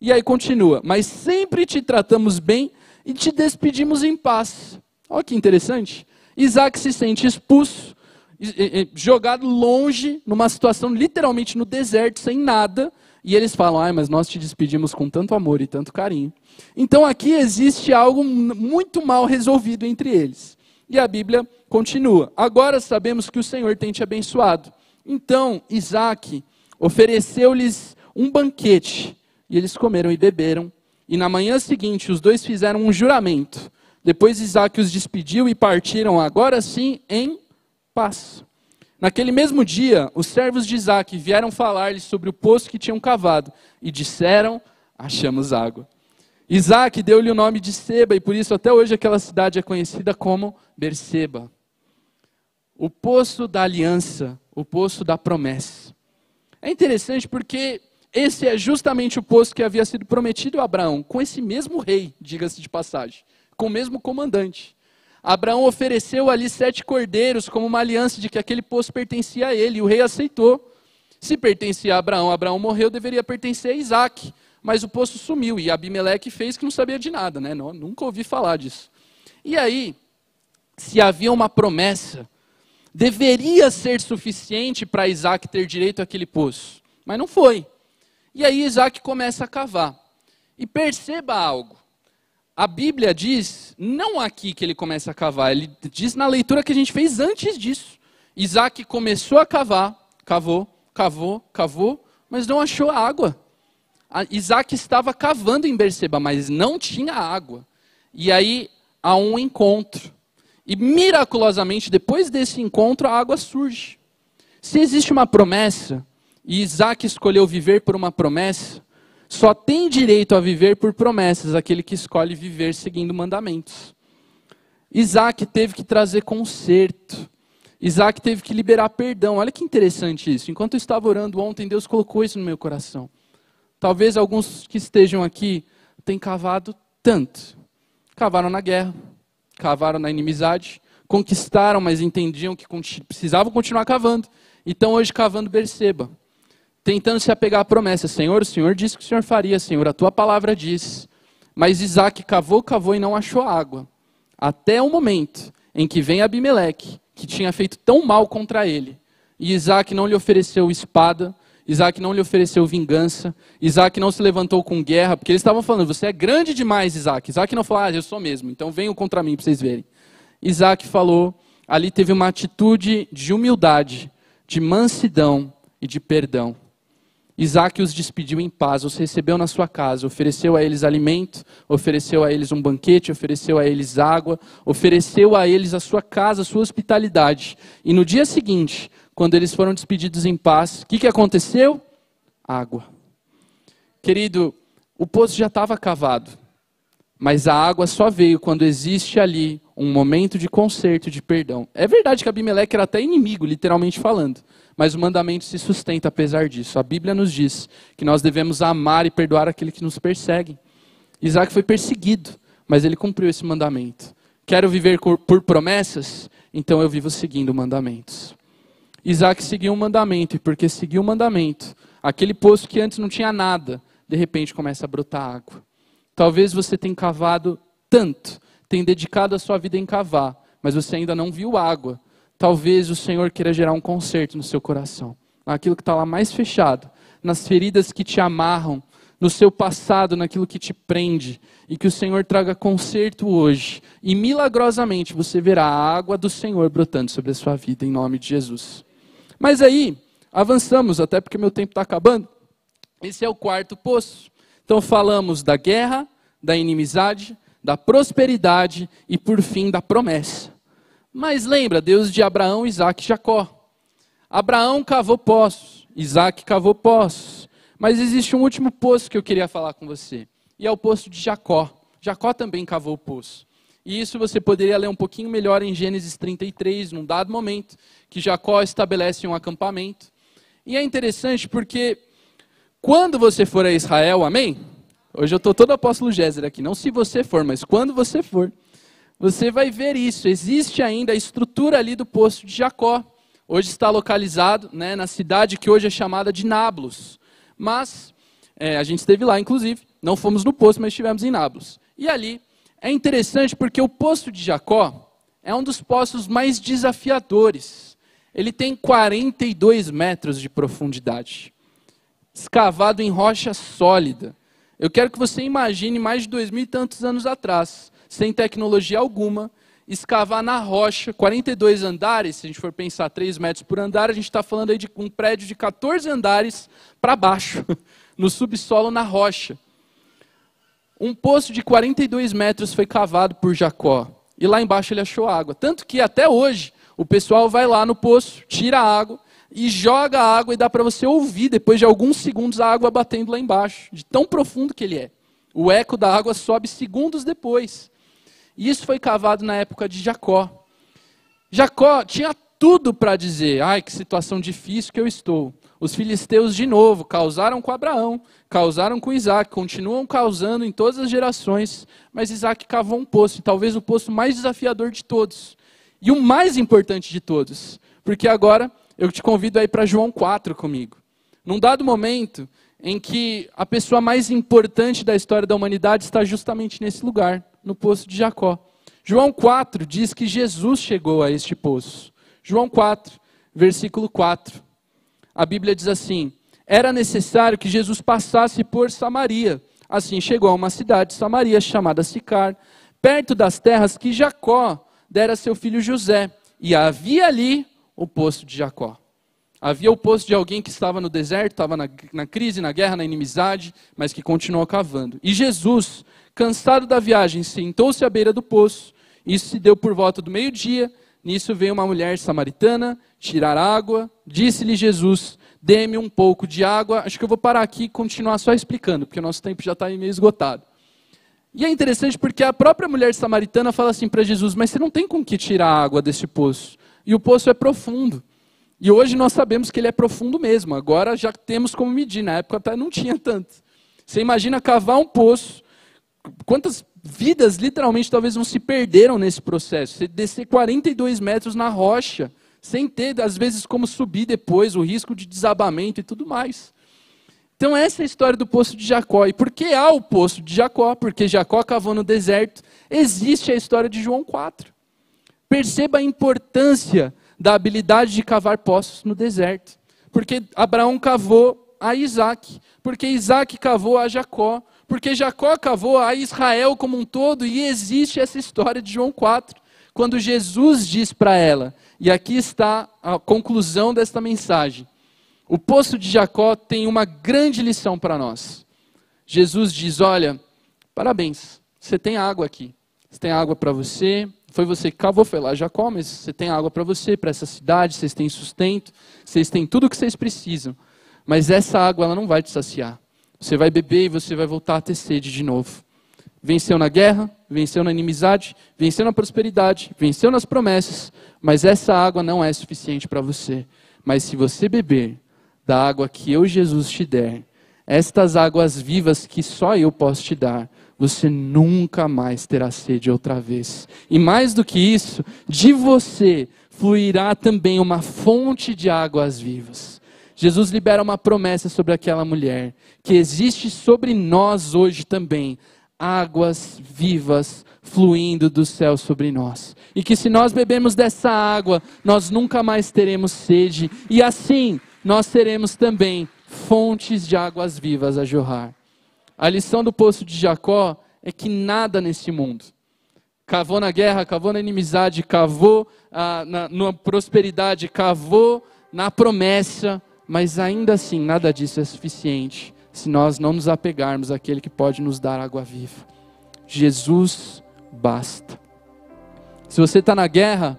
E aí continua. Mas sempre te tratamos bem e te despedimos em paz. Olha que interessante. Isaac se sente expulso, jogado longe, numa situação literalmente no deserto, sem nada. E eles falam, ai, mas nós te despedimos com tanto amor e tanto carinho. Então aqui existe algo muito mal resolvido entre eles. E a Bíblia continua. Agora sabemos que o Senhor tem te abençoado. Então Isaac ofereceu-lhes um banquete. E eles comeram e beberam. E na manhã seguinte os dois fizeram um juramento. Depois Isaac os despediu e partiram, agora sim, em paz. Naquele mesmo dia, os servos de Isaac vieram falar-lhe sobre o poço que tinham cavado e disseram: Achamos água. Isaac deu-lhe o nome de Seba, e por isso até hoje aquela cidade é conhecida como Berseba. O poço da aliança, o poço da promessa. É interessante porque esse é justamente o poço que havia sido prometido a Abraão, com esse mesmo rei, diga-se de passagem, com o mesmo comandante. Abraão ofereceu ali sete cordeiros como uma aliança de que aquele poço pertencia a ele, e o rei aceitou. Se pertencia a Abraão, Abraão morreu, deveria pertencer a Isaac mas o poço sumiu e Abimeleque fez que não sabia de nada, né? Não, nunca ouvi falar disso. E aí, se havia uma promessa, deveria ser suficiente para Isaac ter direito àquele poço, mas não foi. E aí Isaac começa a cavar. E perceba algo. A Bíblia diz, não aqui que ele começa a cavar, ele diz na leitura que a gente fez antes disso. Isaac começou a cavar, cavou, cavou, cavou, mas não achou água. Isaac estava cavando em Berseba, mas não tinha água. E aí há um encontro. E miraculosamente, depois desse encontro, a água surge. Se existe uma promessa, e Isaac escolheu viver por uma promessa, só tem direito a viver por promessas aquele que escolhe viver seguindo mandamentos. Isaac teve que trazer conserto. Isaac teve que liberar perdão. Olha que interessante isso. Enquanto eu estava orando ontem, Deus colocou isso no meu coração. Talvez alguns que estejam aqui tenham cavado tanto. Cavaram na guerra, cavaram na inimizade, conquistaram, mas entendiam que precisavam continuar cavando. Então hoje cavando Berseba, tentando se apegar à promessa. Senhor, o Senhor disse que o Senhor faria, Senhor, a tua palavra diz. Mas Isaac cavou, cavou e não achou água. Até o momento em que vem Abimeleque, que tinha feito tão mal contra ele. E Isaac não lhe ofereceu espada, Isaac não lhe ofereceu vingança, Isaac não se levantou com guerra, porque eles estavam falando, você é grande demais, Isaac. Isaac não falou, ah, eu sou mesmo, então venham contra mim para vocês verem. Isaac falou, ali teve uma atitude de humildade, de mansidão e de perdão. Isaac os despediu em paz, os recebeu na sua casa, ofereceu a eles alimento, ofereceu a eles um banquete, ofereceu a eles água, ofereceu a eles a sua casa, a sua hospitalidade. E no dia seguinte, quando eles foram despedidos em paz, o que, que aconteceu? Água. Querido, o poço já estava cavado, mas a água só veio quando existe ali um momento de conserto, de perdão. É verdade que Abimeleque era até inimigo, literalmente falando, mas o mandamento se sustenta apesar disso. A Bíblia nos diz que nós devemos amar e perdoar aquele que nos persegue. Isaac foi perseguido, mas ele cumpriu esse mandamento. Quero viver por promessas? Então eu vivo seguindo mandamentos. Isaac seguiu um mandamento, e porque seguiu o um mandamento, aquele poço que antes não tinha nada, de repente começa a brotar água. Talvez você tenha cavado tanto, tenha dedicado a sua vida em cavar, mas você ainda não viu água. Talvez o Senhor queira gerar um conserto no seu coração, naquilo que está lá mais fechado, nas feridas que te amarram, no seu passado, naquilo que te prende, e que o Senhor traga conserto hoje. E milagrosamente você verá a água do Senhor brotando sobre a sua vida, em nome de Jesus. Mas aí, avançamos, até porque meu tempo está acabando. Esse é o quarto poço. Então falamos da guerra, da inimizade, da prosperidade e, por fim, da promessa. Mas lembra, Deus de Abraão, Isaac e Jacó. Abraão cavou poços, Isaac cavou poços. Mas existe um último poço que eu queria falar com você. E é o poço de Jacó. Jacó também cavou o poço. E isso você poderia ler um pouquinho melhor em Gênesis 33, num dado momento, que Jacó estabelece um acampamento. E é interessante porque quando você for a Israel, amém? Hoje eu estou todo apóstolo Géser aqui, não se você for, mas quando você for, você vai ver isso. Existe ainda a estrutura ali do poço de Jacó. Hoje está localizado né, na cidade que hoje é chamada de Nablus. Mas é, a gente esteve lá, inclusive. Não fomos no poço, mas estivemos em Nablus. E ali é interessante porque o poço de Jacó é um dos poços mais desafiadores. Ele tem 42 metros de profundidade, escavado em rocha sólida. Eu quero que você imagine mais de dois mil e tantos anos atrás, sem tecnologia alguma, escavar na rocha, 42 andares, se a gente for pensar 3 metros por andar, a gente está falando aí de um prédio de 14 andares para baixo, <laughs> no subsolo, na rocha. Um poço de 42 metros foi cavado por Jacó, e lá embaixo ele achou água. Tanto que até hoje, o pessoal vai lá no poço, tira a água, e joga a água e dá para você ouvir, depois de alguns segundos, a água batendo lá embaixo, de tão profundo que ele é. O eco da água sobe segundos depois. E isso foi cavado na época de Jacó. Jacó tinha tudo para dizer: ai, que situação difícil que eu estou. Os filisteus, de novo, causaram com Abraão, causaram com Isaac, continuam causando em todas as gerações, mas Isaac cavou um poço, talvez o poço mais desafiador de todos. E o mais importante de todos, porque agora eu te convido aí para João 4 comigo. Num dado momento em que a pessoa mais importante da história da humanidade está justamente nesse lugar, no poço de Jacó. João 4 diz que Jesus chegou a este poço. João 4, versículo 4. A Bíblia diz assim: Era necessário que Jesus passasse por Samaria. Assim chegou a uma cidade, Samaria, chamada Sicar, perto das terras que Jacó dera a seu filho José. E havia ali o poço de Jacó. Havia o poço de alguém que estava no deserto, estava na, na, crise, na guerra, na inimizade, mas que continuou cavando. E Jesus, cansado da viagem, sentou-se à beira do poço. Isso se deu por volta do meio-dia. Nisso veio uma mulher samaritana tirar água. Disse-lhe Jesus: Dê-me um pouco de água. Acho que eu vou parar aqui e continuar só explicando, porque o nosso tempo já está meio esgotado. E é interessante porque a própria mulher samaritana fala assim para Jesus: Mas você não tem com que tirar água desse poço e o poço é profundo. E hoje nós sabemos que ele é profundo mesmo. Agora já temos como medir. Na época até não tinha tanto. Você imagina cavar um poço. Quantas vidas literalmente talvez não se perderam nesse processo? Você descer 42 metros na rocha, sem ter, às vezes, como subir depois, o risco de desabamento e tudo mais. Então, essa é a história do poço de Jacó. E por que há o poço de Jacó? Porque Jacó cavou no deserto. Existe a história de João 4. Perceba a importância da habilidade de cavar poços no deserto. Porque Abraão cavou a Isaac, porque Isaac cavou a Jacó, porque Jacó cavou a Israel como um todo, e existe essa história de João 4, quando Jesus diz para ela, e aqui está a conclusão desta mensagem: o poço de Jacó tem uma grande lição para nós. Jesus diz: Olha, parabéns, você tem água aqui, você tem água para você, foi você que cavou, foi lá Jacó, mas você tem água para você, para essa cidade, vocês têm sustento, vocês têm tudo o que vocês precisam. Mas essa água ela não vai te saciar. Você vai beber e você vai voltar a ter sede de novo. Venceu na guerra, venceu na inimizade, venceu na prosperidade, venceu nas promessas, mas essa água não é suficiente para você. Mas se você beber da água que eu, Jesus, te der, estas águas vivas que só eu posso te dar, você nunca mais terá sede outra vez. E mais do que isso, de você fluirá também uma fonte de águas vivas. Jesus libera uma promessa sobre aquela mulher, que existe sobre nós hoje também águas vivas fluindo do céu sobre nós. E que se nós bebermos dessa água, nós nunca mais teremos sede, e assim nós teremos também fontes de águas vivas a jorrar. A lição do poço de Jacó é que nada nesse mundo, cavou na guerra, cavou na inimizade, cavou ah, na, na prosperidade, cavou na promessa, mas ainda assim nada disso é suficiente se nós não nos apegarmos àquele que pode nos dar água viva. Jesus basta. Se você está na guerra,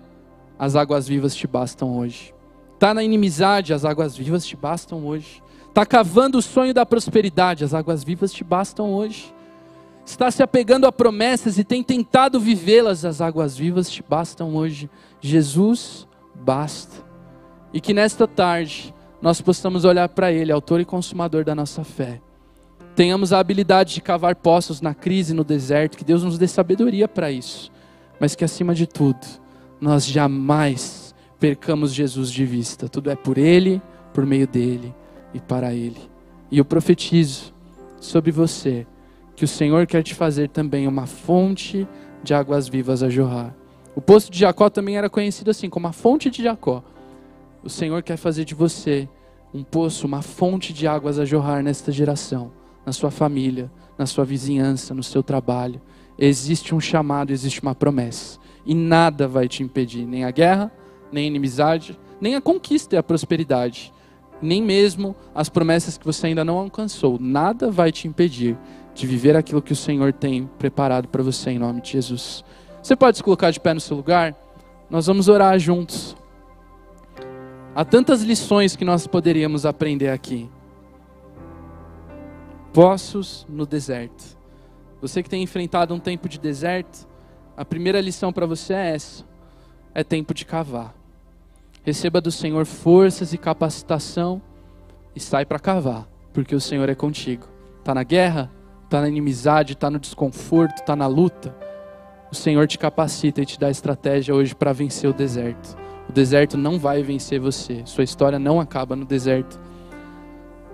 as águas vivas te bastam hoje. Está na inimizade, as águas vivas te bastam hoje. Está cavando o sonho da prosperidade, as águas vivas te bastam hoje. Está se apegando a promessas e tem tentado vivê-las, as águas vivas te bastam hoje. Jesus basta. E que nesta tarde nós possamos olhar para Ele, autor e consumador da nossa fé. Tenhamos a habilidade de cavar poços na crise, no deserto, que Deus nos dê sabedoria para isso. Mas que acima de tudo, nós jamais percamos Jesus de vista. Tudo é por Ele, por meio dele e para Ele. E eu profetizo sobre você que o Senhor quer te fazer também uma fonte de águas vivas a jorrar. O poço de Jacó também era conhecido assim como a fonte de Jacó. O Senhor quer fazer de você um poço, uma fonte de águas a jorrar nesta geração, na sua família, na sua vizinhança, no seu trabalho. Existe um chamado, existe uma promessa. E nada vai te impedir, nem a guerra, nem a inimizade, nem a conquista e a prosperidade, nem mesmo as promessas que você ainda não alcançou. Nada vai te impedir de viver aquilo que o Senhor tem preparado para você em nome de Jesus. Você pode se colocar de pé no seu lugar? Nós vamos orar juntos. Há tantas lições que nós poderíamos aprender aqui. Poços no deserto. Você que tem enfrentado um tempo de deserto, a primeira lição para você é essa: é tempo de cavar. Receba do Senhor forças e capacitação e sai para cavar, porque o Senhor é contigo. Está na guerra, está na inimizade, está no desconforto, está na luta. O Senhor te capacita e te dá estratégia hoje para vencer o deserto. O deserto não vai vencer você. Sua história não acaba no deserto.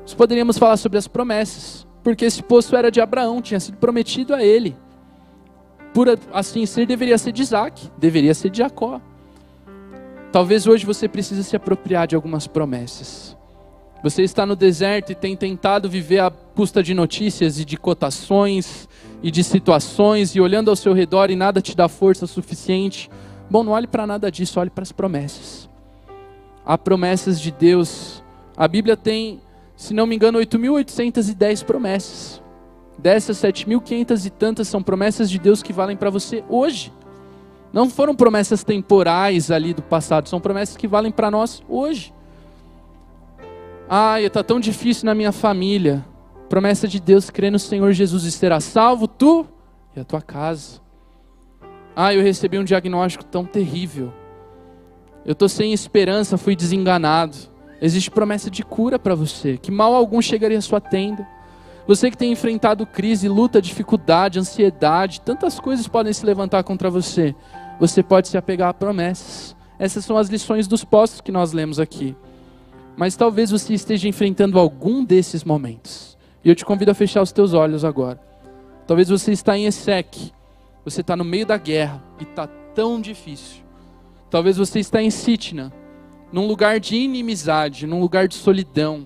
Nós poderíamos falar sobre as promessas, porque esse poço era de Abraão, tinha sido prometido a ele. Por assim ser, deveria ser de Isaac, deveria ser de Jacó. Talvez hoje você precise se apropriar de algumas promessas. Você está no deserto e tem tentado viver à custa de notícias e de cotações e de situações e olhando ao seu redor e nada te dá força suficiente Bom, não olhe para nada disso, olhe para as promessas. Há promessas de Deus. A Bíblia tem, se não me engano, 8.810 promessas. Dessas 7.500 e tantas são promessas de Deus que valem para você hoje. Não foram promessas temporais ali do passado, são promessas que valem para nós hoje. Ai, está tão difícil na minha família. Promessa de Deus, crê no Senhor Jesus e será salvo tu e a tua casa. Ah, eu recebi um diagnóstico tão terrível. Eu estou sem esperança, fui desenganado. Existe promessa de cura para você, que mal algum chegaria à sua tenda. Você que tem enfrentado crise, luta, dificuldade, ansiedade, tantas coisas podem se levantar contra você. Você pode se apegar a promessas. Essas são as lições dos postos que nós lemos aqui. Mas talvez você esteja enfrentando algum desses momentos. E eu te convido a fechar os teus olhos agora. Talvez você está em Essec, você está no meio da guerra e está tão difícil. Talvez você está em Sitna, num lugar de inimizade, num lugar de solidão.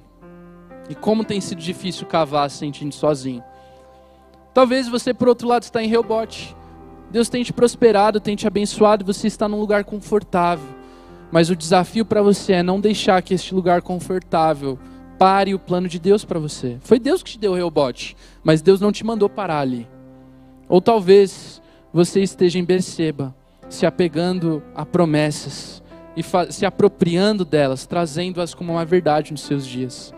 E como tem sido difícil cavar sentindo sozinho. Talvez você, por outro lado, está em Reobote. Deus tem te prosperado, tem te abençoado e você está num lugar confortável. Mas o desafio para você é não deixar que este lugar confortável pare o plano de Deus para você. Foi Deus que te deu o Reobote, mas Deus não te mandou parar ali. Ou talvez você esteja em Berseba, se apegando a promessas e se apropriando delas, trazendo-as como uma verdade nos seus dias.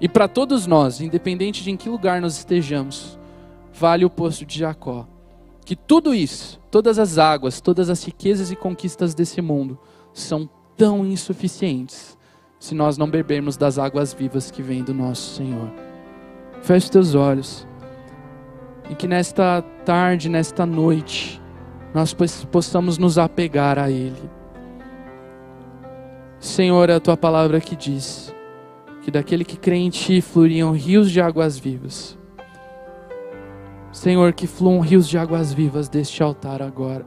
E para todos nós, independente de em que lugar nós estejamos, vale o posto de Jacó. Que tudo isso, todas as águas, todas as riquezas e conquistas desse mundo, são tão insuficientes se nós não bebermos das águas vivas que vêm do nosso Senhor. Feche teus olhos e que nesta tarde, nesta noite, nós possamos nos apegar a Ele. Senhor, é a tua palavra que diz que daquele que crê em Ti fluiriam rios de águas vivas. Senhor, que fluam rios de águas vivas deste altar agora.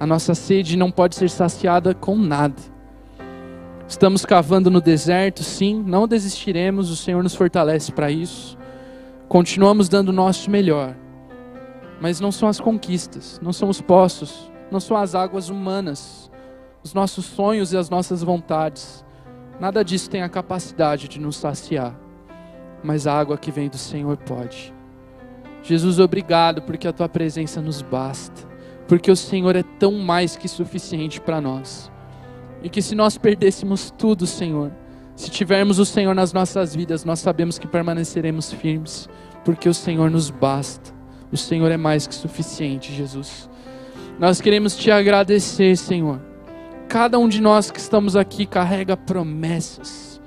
A nossa sede não pode ser saciada com nada. Estamos cavando no deserto, sim, não desistiremos, o Senhor nos fortalece para isso. Continuamos dando o nosso melhor, mas não são as conquistas, não são os poços, não são as águas humanas, os nossos sonhos e as nossas vontades. Nada disso tem a capacidade de nos saciar, mas a água que vem do Senhor pode. Jesus, obrigado porque a tua presença nos basta, porque o Senhor é tão mais que suficiente para nós. E que se nós perdêssemos tudo, Senhor, se tivermos o Senhor nas nossas vidas, nós sabemos que permaneceremos firmes, porque o Senhor nos basta. O Senhor é mais que suficiente, Jesus. Nós queremos te agradecer, Senhor. Cada um de nós que estamos aqui carrega promessas.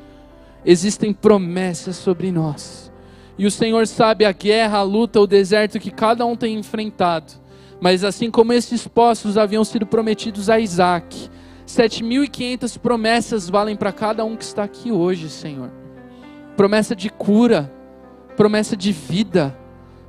Existem promessas sobre nós. E o Senhor sabe a guerra, a luta, o deserto que cada um tem enfrentado. Mas assim como esses poços haviam sido prometidos a Isaac, 7.500 promessas valem para cada um que está aqui hoje, Senhor. Promessa de cura, promessa de vida,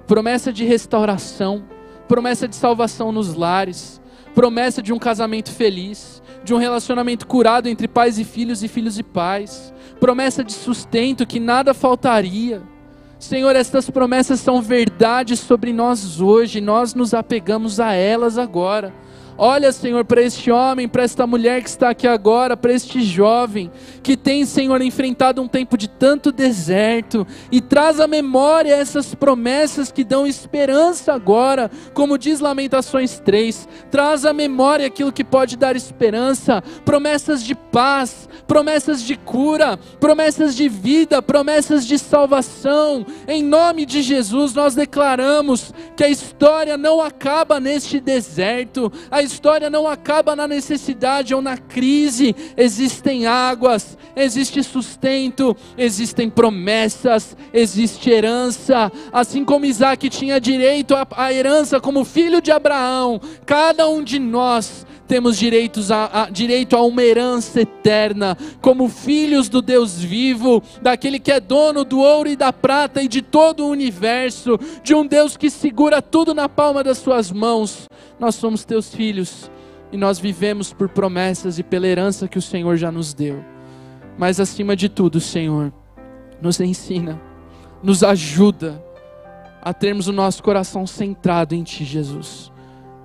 promessa de restauração, promessa de salvação nos lares, promessa de um casamento feliz, de um relacionamento curado entre pais e filhos e filhos e pais, promessa de sustento que nada faltaria. Senhor, estas promessas são verdades sobre nós hoje, nós nos apegamos a elas agora. Olha, Senhor, para este homem, para esta mulher que está aqui agora, para este jovem que tem, Senhor, enfrentado um tempo de tanto deserto e traz à memória essas promessas que dão esperança agora, como diz Lamentações 3. Traz à memória aquilo que pode dar esperança, promessas de paz, promessas de cura, promessas de vida, promessas de salvação. Em nome de Jesus, nós declaramos que a história não acaba neste deserto. A história não acaba na necessidade ou na crise. Existem águas, existe sustento, existem promessas, existe herança. Assim como Isaac tinha direito à herança como filho de Abraão, cada um de nós temos direitos a, a, direito a uma herança eterna, como filhos do Deus vivo, daquele que é dono do ouro e da prata e de todo o universo, de um Deus que segura tudo na palma das suas mãos. Nós somos teus filhos e nós vivemos por promessas e pela herança que o Senhor já nos deu. Mas acima de tudo, Senhor, nos ensina, nos ajuda a termos o nosso coração centrado em Ti, Jesus.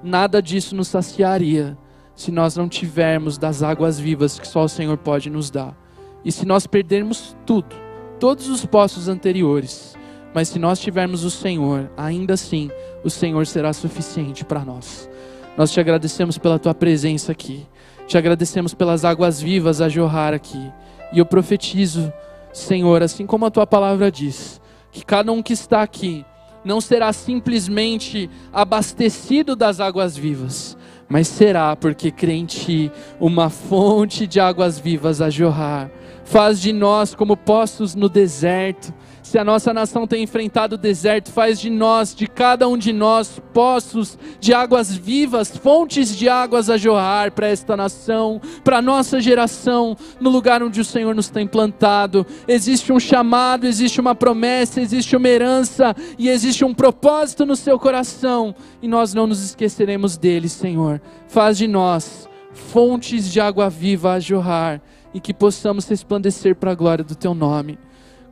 Nada disso nos saciaria se nós não tivermos das águas vivas que só o Senhor pode nos dar. E se nós perdermos tudo, todos os poços anteriores, mas se nós tivermos o Senhor, ainda assim o Senhor será suficiente para nós. Nós te agradecemos pela tua presença aqui, te agradecemos pelas águas vivas a jorrar aqui. E eu profetizo, Senhor, assim como a tua palavra diz, que cada um que está aqui não será simplesmente abastecido das águas vivas, mas será porque crê em Ti uma fonte de águas vivas a jorrar. Faz de nós como poços no deserto, se a nossa nação tem enfrentado o deserto, faz de nós, de cada um de nós, poços de águas vivas, fontes de águas a jorrar para esta nação, para a nossa geração, no lugar onde o Senhor nos tem plantado. Existe um chamado, existe uma promessa, existe uma herança e existe um propósito no seu coração, e nós não nos esqueceremos dele, Senhor. Faz de nós fontes de água viva a jorrar e que possamos resplandecer para a glória do teu nome.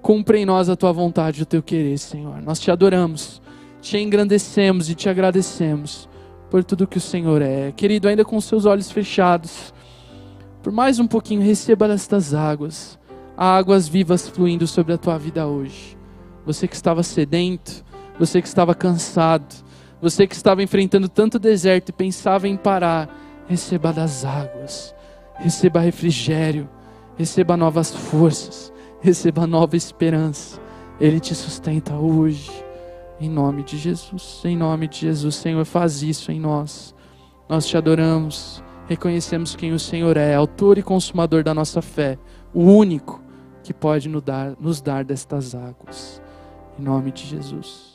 Cumpre em nós a tua vontade e o teu querer, Senhor. Nós te adoramos, te engrandecemos e te agradecemos por tudo que o Senhor é. Querido, ainda com seus olhos fechados, por mais um pouquinho, receba estas águas, águas vivas fluindo sobre a tua vida hoje. Você que estava sedento, você que estava cansado, você que estava enfrentando tanto deserto e pensava em parar, receba das águas, receba refrigério, receba novas forças receba nova esperança. Ele te sustenta hoje. Em nome de Jesus, em nome de Jesus, Senhor, faz isso em nós. Nós te adoramos, reconhecemos quem o Senhor é, autor e consumador da nossa fé, o único que pode nos dar, nos dar destas águas. Em nome de Jesus.